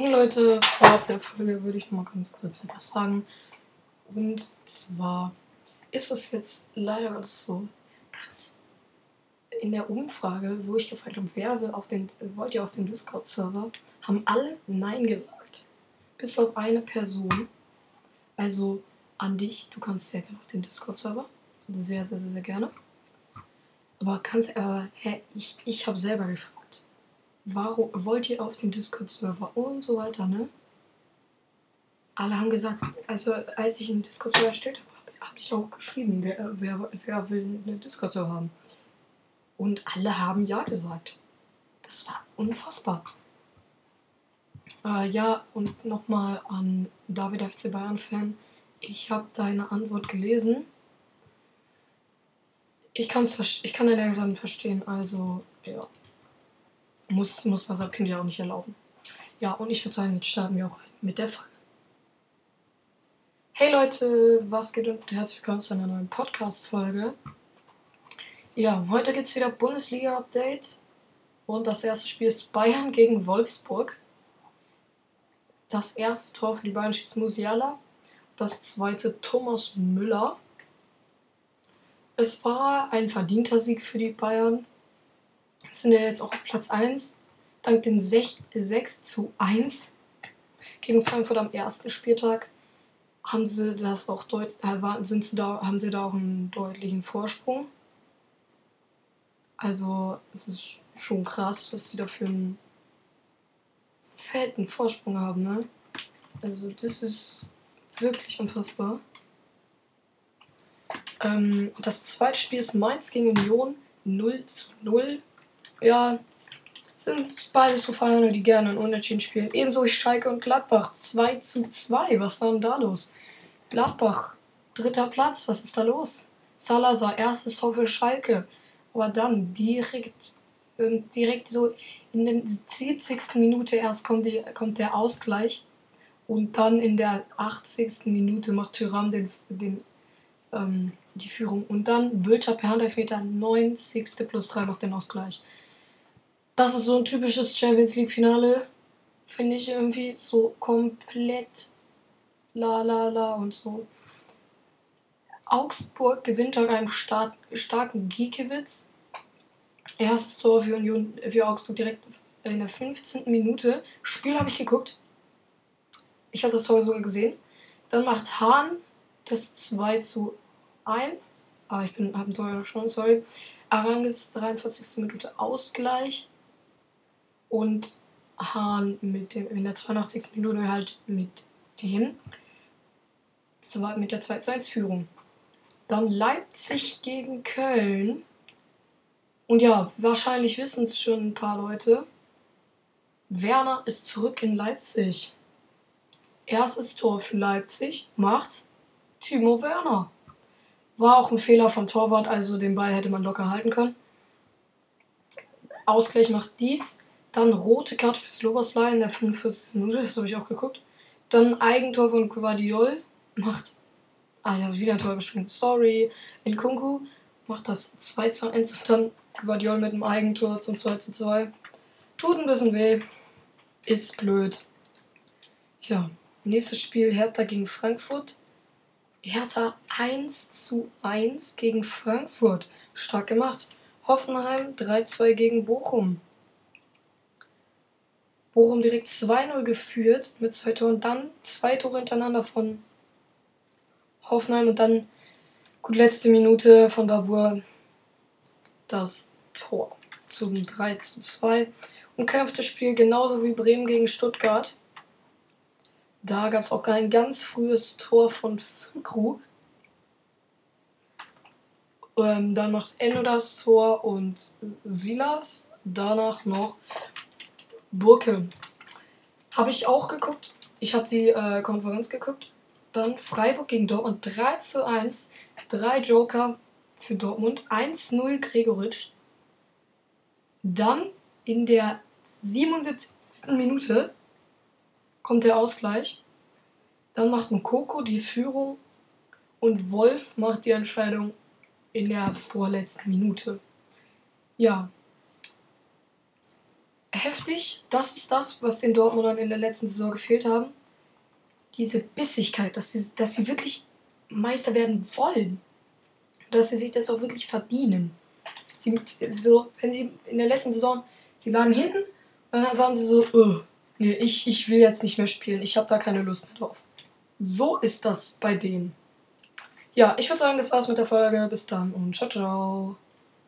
Hey Leute, vorab der Folge würde ich noch mal ganz kurz etwas sagen. Und zwar ist es jetzt leider Gottes so, dass in der Umfrage, wo ich gefragt habe, wer will auf den, wollt ihr auf den Discord-Server, haben alle Nein gesagt. Bis auf eine Person. Also an dich, du kannst sehr gerne auf den Discord-Server. Sehr, sehr, sehr, sehr gerne. Aber kannst, aber, hä, ich, ich habe selber gefragt. Warum wollt ihr auf den Discord-Server und so weiter, ne? Alle haben gesagt, also als ich einen Discord-Server erstellt habe, habe ich auch geschrieben, wer, wer, wer will einen Discord-Server haben. Und alle haben ja gesagt. Das war unfassbar. Äh, ja, und nochmal an David FC Bayern-Fan. Ich habe deine Antwort gelesen. Ich, kann's, ich kann deine Eltern verstehen, also ja. Muss, muss man seinem Kind ja auch nicht erlauben. Ja, und ich würde sagen, jetzt starten wir auch mit der Folge. Hey Leute, was geht und herzlich willkommen zu einer neuen Podcast-Folge. Ja, heute gibt es wieder Bundesliga-Update. Und das erste Spiel ist Bayern gegen Wolfsburg. Das erste Tor für die Bayern schießt Musiala. Das zweite Thomas Müller. Es war ein verdienter Sieg für die Bayern. Sind ja jetzt auch auf Platz 1. Dank dem 6, 6 zu 1 gegen Frankfurt am ersten Spieltag haben sie das auch deut äh, sind sie da, haben sie da auch einen deutlichen Vorsprung. Also es ist schon krass, was die da für einen fetten Vorsprung haben, ne? Also das ist wirklich unfassbar. Ähm, das zweite Spiel ist Mainz gegen Union 0 zu 0. Ja, sind beide so Vereine, die gerne in Unentschieden spielen. Ebenso wie Schalke und Gladbach 2 zu 2. Was war denn da los? Gladbach, dritter Platz, was ist da los? Salazar, erstes Tor für Schalke. Aber dann direkt, direkt so in der 70. Minute erst kommt, die, kommt der Ausgleich. Und dann in der 80. Minute macht Tyram den, den ähm, die Führung. Und dann Bülter per Handelfmeter 90. plus 3 macht den Ausgleich. Das ist so ein typisches Champions League Finale. Finde ich irgendwie so komplett la la la und so. Augsburg gewinnt nach einem stark, starken Giekewitz. Erstes Tor für, Union, für Augsburg direkt in der 15. Minute. Spiel habe ich geguckt. Ich habe das Tor sogar gesehen. Dann macht Hahn das 2 zu 1. Aber ich bin, habe Tor schon, sorry. Arangis 43. Minute Ausgleich. Und Hahn mit dem, in der 82. Minute halt mit dem. Mit der 2 zu 1 Führung. Dann Leipzig gegen Köln. Und ja, wahrscheinlich wissen es schon ein paar Leute. Werner ist zurück in Leipzig. Erstes Tor für Leipzig macht Timo Werner. War auch ein Fehler von Torwart, also den Ball hätte man locker halten können. Ausgleich macht Dietz. Dann rote Karte für Slobosly in der 45. Minute, das habe ich auch geguckt. Dann Eigentor von Guardiol. Macht. Ah ja, wieder ein Tor bestimmt. Sorry. In Kunku macht das 2 zu 1 und dann Guardiol mit einem Eigentor zum 2 zu 2. Tut ein bisschen weh. Ist blöd. Ja, nächstes Spiel Hertha gegen Frankfurt. Hertha 1 zu 1 gegen Frankfurt. Stark gemacht. Hoffenheim 3-2 gegen Bochum. Bochum direkt 2-0 geführt mit zwei Toren. Dann zwei Tore hintereinander von Hoffenheim und dann gut letzte Minute von Dabur das Tor zum 3 zu 2 und kämpfte Spiel genauso wie Bremen gegen Stuttgart. Da gab es auch ein ganz frühes Tor von Füllkrug. Ähm, dann macht Endo das Tor und Silas. Danach noch Burke. Habe ich auch geguckt. Ich habe die äh, Konferenz geguckt. Dann Freiburg gegen Dortmund 3 zu 1. Drei Joker für Dortmund. 1-0 Gregoritsch. Dann in der 77. Minute kommt der Ausgleich. Dann macht ein die Führung und Wolf macht die Entscheidung in der vorletzten Minute. Ja. Heftig. Das ist das, was den Dortmundern in der letzten Saison gefehlt haben. Diese Bissigkeit, dass sie, dass sie wirklich Meister werden wollen. Dass sie sich das auch wirklich verdienen. Sie, so, wenn sie in der letzten Saison, sie lagen hinten, und dann waren sie so, nee, ich, ich will jetzt nicht mehr spielen, ich habe da keine Lust mehr drauf. So ist das bei denen. Ja, ich würde sagen, das war's mit der Folge. Bis dann und ciao, ciao.